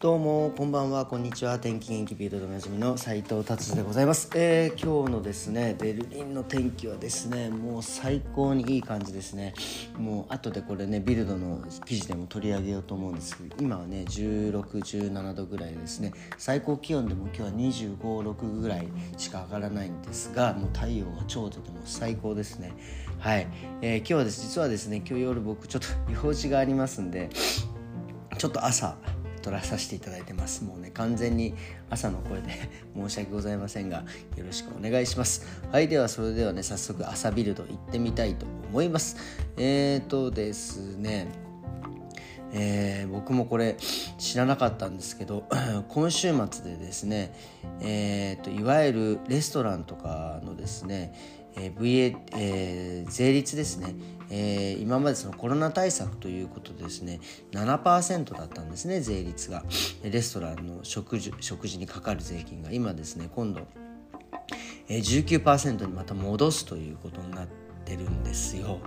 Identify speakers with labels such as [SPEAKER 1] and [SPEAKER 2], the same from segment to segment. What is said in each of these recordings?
[SPEAKER 1] どうもこんばんはこんにちは。天気元気ビルドでおなじみの斉藤達でございます、えー、今日のですねベルリンの天気はですねもう最高にいい感じですね。もう後でこれねビルドの記事でも取り上げようと思うんですけど今はね1617度ぐらいですね。最高気温でも今日は256ぐらいしか上がらないんですがもう太陽が超出ても最高ですね。はい、えー、今日はです実はですね今日夜僕ちょっと用事がありますんでちょっと朝撮らさせていただいてます。もうね完全に朝の声で 申し訳ございませんがよろしくお願いします。はいではそれではね早速朝ビルド行ってみたいと思います。えーとですねえー、僕もこれ知らなかったんですけど 今週末でですね、えーといわゆるレストランとかのですねえー、VA、えー、税率ですね、えー、今までそのコロナ対策ということでですね7%だったんですね税率が。レストランの食事食事にかかる税金が今ですね今度、えー、19%にまた戻すということになってるんですよ。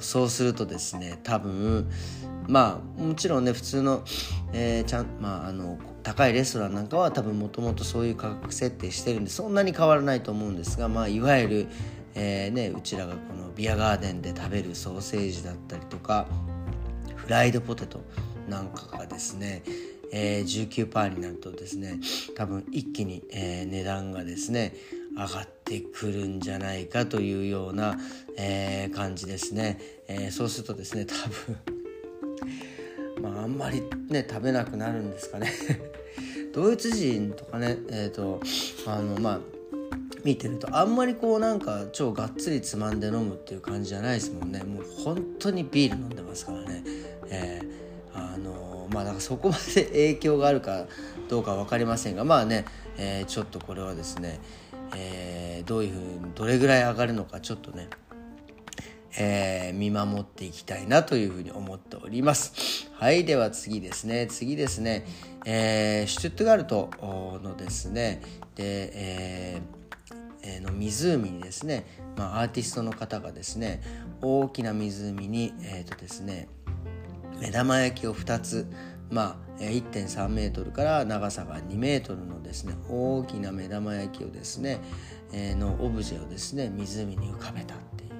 [SPEAKER 1] そうするとですね多分まあもちろんね普通の、えー、ちゃんまああの高いレストランなんかは多分もともとそういう価格設定してるんでそんなに変わらないと思うんですがまあいわゆるえーね、うちらがこのビアガーデンで食べるソーセージだったりとかフライドポテトなんかがですね、えー、19%になるとですね多分一気に、えー、値段がですね上がってくるんじゃないかというような、え、感じですね、え、そうするとですね多分 まああんまりね食べなくなるんですかね。ドイツ人とかねえっ、とあのまあ見てるとあんまりこうなんか超がっつりつまんで飲むっていう感じじゃないですもんねもう本当にビール飲んでますからね、えー、あのまあだからそこまで影響があるかどうか分かりませんがまあね、えー、ちょっとこれはですね、え、どういうふうにどれぐらい上がるのかちょっとねえー、見守っていきたいなというふうに思っております。はい、では次ですね。次ですね。えー、シュトゥットガルトのですね、で、えーの湖にですね、まあ、アーティストの方がですね大きな湖に、えーとですね、目玉焼きを2つまあ、1.3メートルから長さが2メートルのですね大きな目玉焼きをですね、えー、のオブジェをですね湖に浮かべたっていう。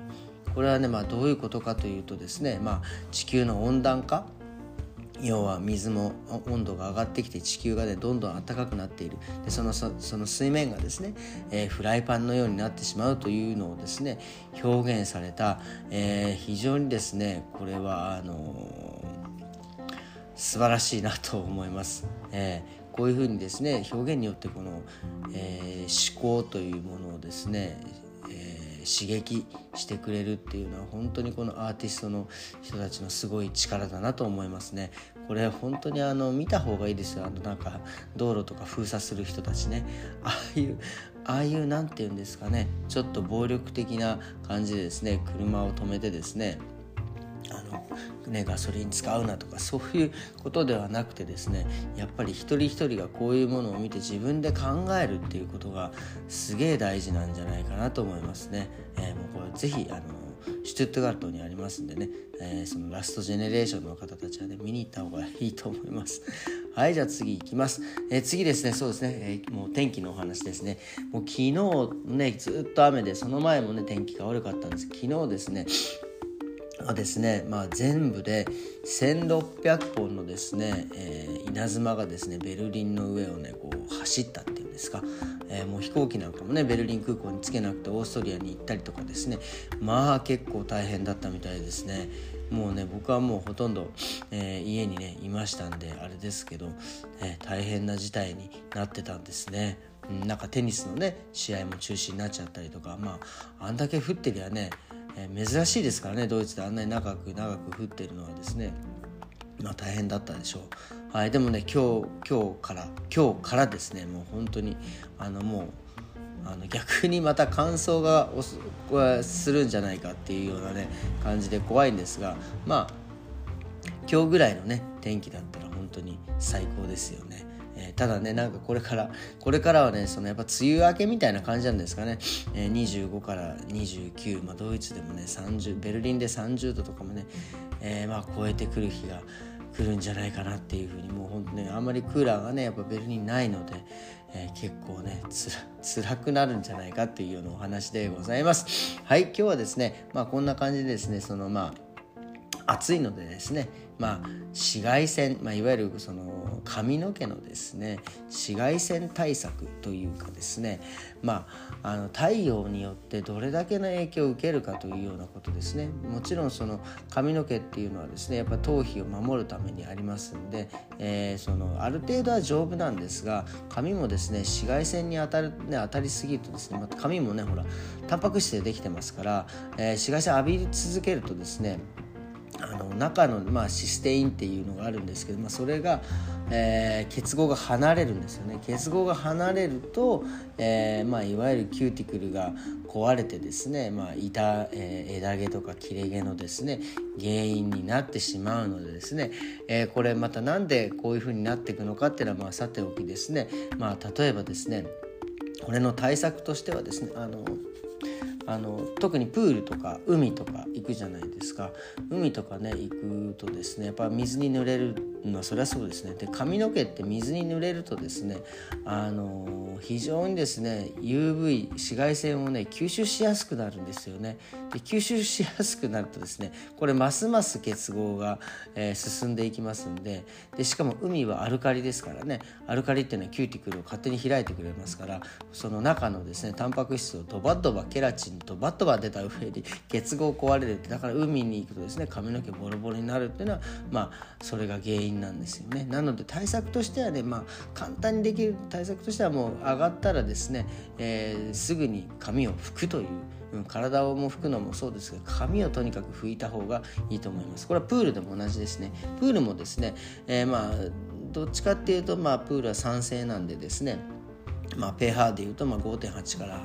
[SPEAKER 1] これはね、まあ、どういうことかというとですね、まあ、地球の温暖化要は水も温度が上がってきて地球がねどんどん暖かくなっているでそのその水面がですね、えー、フライパンのようになってしまうというのをですね表現された、えー、非常にですねこれはあのー、素晴らしいなと思います。えー、こういうふうにですね表現によってこの、え、思考というものをですね刺激してくれるっていうのは本当にこのアーティストの人たちのすごい力だなと思いますね。これ本当にあの見た方がいいですよ。あのなんか道路とか封鎖する人たちね。ああいうああいう何て言うんですかね。ちょっと暴力的な感じでですね。車を止めてですね。あのね、ガソリン使うなとかそういうことではなくてですねやっぱり一人一人がこういうものを見て自分で考えるっていうことがすげえ大事なんじゃないかなと思いますね。えー、もうこれぜひあのシュトゥットガルトにありますんでね、えー、そのラストジェネレーションの方たちはね見に行った方がいいと思います。はいじゃあ次行きます。えー、次ですねそうですね、えー、もう天気のお話ですね。もう昨日ねずっと雨でその前もね天気が悪かったんです昨日ですねはですね、まあ、全部で1600本のですね、えー、稲妻がですねベルリンの上をねこう走ったっていうんですか、えー、もう飛行機なんかもねベルリン空港に着けなくてオーストリアに行ったりとかですね。まあ結構大変だったみたいですね。もうね僕はもうほとんど、えー、家にねいましたんであれですけど、え大変な事態になってたんですね。なんかテニスのね試合も中止になっちゃったりとかまああんだけ降ってりゃね珍しいですからねドイツであんなに長く長く降ってるのはですねまあ大変だったでしょう、はい、でもね今日今日から今日からですねもう本当にあのもうあの逆にまた乾燥がするんじゃないかっていうようなね感じで怖いんですがまあ今日ぐらいのね天気だったら本当に最高ですよね。えー、ただねなんかこれからこれからはねそのやっぱ梅雨明けみたいな感じなんですかね、えー、25から29、まあ、ドイツでもね30ベルリンで30度とかもね、えー、まあ超えてくる日が来るんじゃないかなっていうふうにもう本当ねあんまりクーラーがねやっぱベルリンないので、えー、結構ねつら辛くなるんじゃないかっていうようなお話でございます。はい今日はですねまあこんな感じでですねそのまあ暑いのでですねまあ、紫外線、まあ、いわゆるその髪の毛のですね紫外線対策というかですね、まあ、あの太陽によってどれだけの影響を受けるかというようなことですね。もちろんその髪の毛っていうのはですねやっぱ頭皮を守るためにありますんで、えー、そのある程度は丈夫なんですが髪もですね紫外線に当たる、ね、当たりすぎるとですねまた髪もねほらタンパク質でできてますから、えー、紫外線浴び続けるとですねあの中の、まあ、システインっていうのがあるんですけど、まあ、それが、えー、結合が離れるんですよね。結合が離れると、えーまあ、いわゆるキューティクルが壊れてですね、まあ板えー、枝毛とか切れ毛のですね原因になってしまうのでですね、え、これまた何でこういうふうになっていくのかっていうのは、まあ、さておきですね、まあ、例えばですねこれの対策としてはですねあのあの特にプールとか海とか行くじゃないですか。海とかね行くとですねやっぱ水に濡れるのはそりゃそうですね。で髪の毛って水に濡れるとですねあの非常にですね UV 紫外線をね吸収しやすくなるんですよね。で吸収しやすくなるとですねこれますます結合が、えー、進んでいきますんででしかも海はアルカリですからねアルカリっていうのはキューティクルを勝手に開いてくれますからその中のですねタンパク質をドバッドバケラチンドバッドバ出た上に結合壊れるってだから海に行くとですね髪の毛ボロボロになるっていうのはまあそれが原因なんですよね。なので対策としてはねまあ簡単にできる対策としてはもう上がったらですね、えー、すぐに髪を拭くという、体をも拭くのもそうですが髪をとにかく拭いた方がいいと思います。これはプールでも同じですね。プールもですね、えー、まあどっちかっていうとまあプールは酸性なんでですねまあ pH でいうとまあ5.8から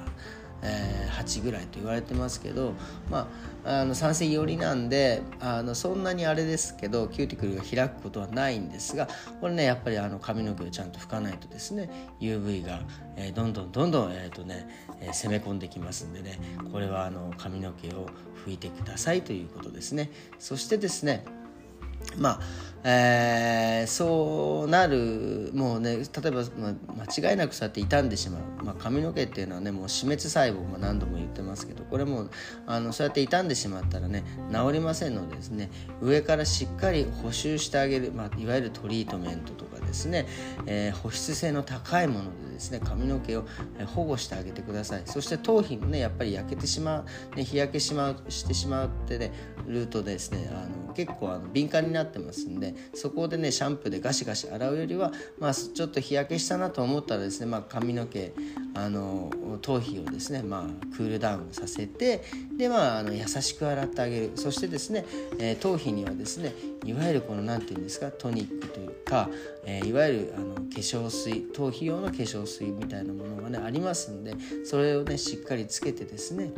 [SPEAKER 1] えー、8ぐらいと言われてますけど、まあ、あの酸性寄りなんであのそんなにあれですけどキューティクルが開くことはないんですがこれねやっぱりあの髪の毛をちゃんと拭かないとですね UV が、えー、どんどんどんどん、えーとねえー、攻め込んできますんでねこれはあの髪の毛を拭いてくださいということですね。そしてですねまあえー、そうなるもうね例えば、まあ、間違いなくそうやって傷んでしまう、まあ、髪の毛っていうのはねもう死滅細胞、まあ、何度も言ってますけどこれもあのそうやって傷んでしまったらね治りませんのでですね上からしっかり補修してあげる、まあ、いわゆるトリートメントとかですね、えー、保湿性の高いものでですね髪の毛を保護してあげてください。そして頭皮もねやっぱり焼けてしまう、ね、日焼けしまうしてしまうってねルートですねあの結構あの敏感になってますんでそこでねシャンプーでガシガシ洗うよりは、まあ、ちょっと日焼けしたなと思ったらですね、まあ、髪の毛あの頭皮をですね、まあ、クールダウンさせてで、まあ、あの優しく洗ってあげる。そしてですね、えー、頭皮にはですねいわゆるこの何て言うんですかトニックというか、えー、いわゆるあの化粧水頭皮用の化粧水みたいなものがねありますんでそれをねしっかりつけてですね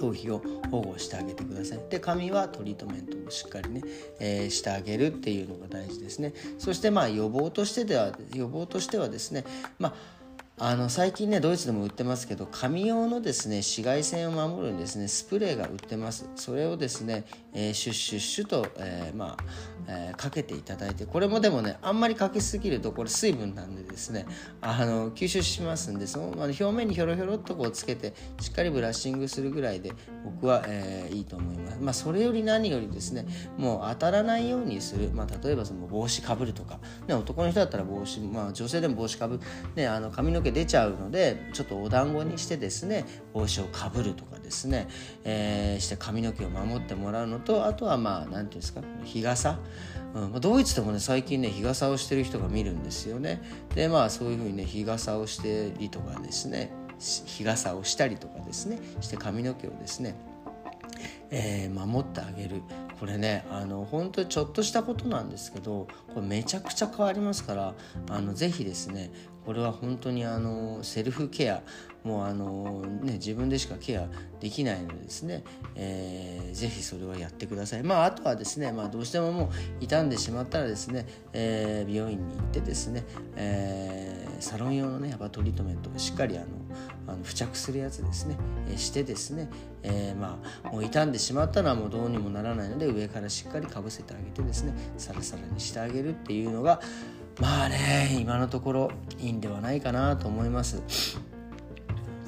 [SPEAKER 1] 頭皮を保護してあげてください。で髪はトリートメントをしっかりね、えー、してあげるっていうのが大事ですね。そしてまあ予防としてでは予防としてはですねまああの最近ねドイツでも売ってますけど紙用のですね紫外線を守るんですねスプレーが売ってます。それをですね、えー、シュッシュッシュと、えー、まあ、えー、かけていただいてこれもでもねあんまりかけすぎるとこれ水分なんでですねあの吸収しますんでその、まあ、表面にひょろひょろっとこうつけてしっかりブラッシングするぐらいで僕は、えー、いいと思います。まあそれより何よりですねもう当たらないようにする、まあ、例えばその帽子かぶるとか、ね、男の人だったら帽子、まあ、女性でも帽子かぶねあの髪の毛出ちゃうのでちょっとお団子にしてですね帽子をかぶるとかですね、えー、して髪の毛を守ってもらうのとあとはまあ何て言うんですか日傘。うんま、ドイツでもね最近ね日傘をしてる人が見るんですよね。でまあそういうふうにね日傘をしてりとかですね日傘をしたりとかですねして髪の毛をですねえー、守ってあげる。これねあの本当にちょっとしたことなんですけどこれめちゃくちゃ変わりますからあのぜひですねこれは本当にあのセルフケアもうあの、ね、自分でしかケアできないのでですね、えー、ぜひそれはやってください。まあ、あとはですね、まあ、どうしてももう傷んでしまったらですね、えー、美容院に行ってですね、えーサロン用のねやっぱトリートメントをしっかりあのあの付着するやつですね、え、してですね、えー、まあもう傷んでしまったのはもうどうにもならないので上からしっかりかぶせてあげてですねサラサラにしてあげるっていうのがまあね今のところいいんではないかなと思います。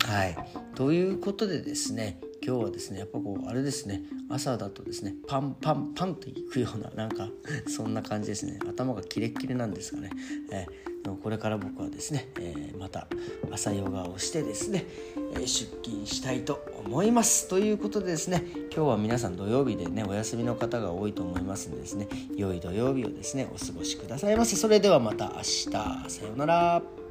[SPEAKER 1] はい。ということでですね今日はですねやっぱこうあれですね朝だとですねパンパンパンといくようななんかそんな感じですね。頭がキレッキレなんですかね、えー、これから僕はですね、えー、また朝ヨガをしてですね、えー、出勤したいと思います。ということでですね今日は皆さん土曜日でねお休みの方が多いと思いますんでですね良い土曜日をですねお過ごしくださいませそれではまた明日。さようなら。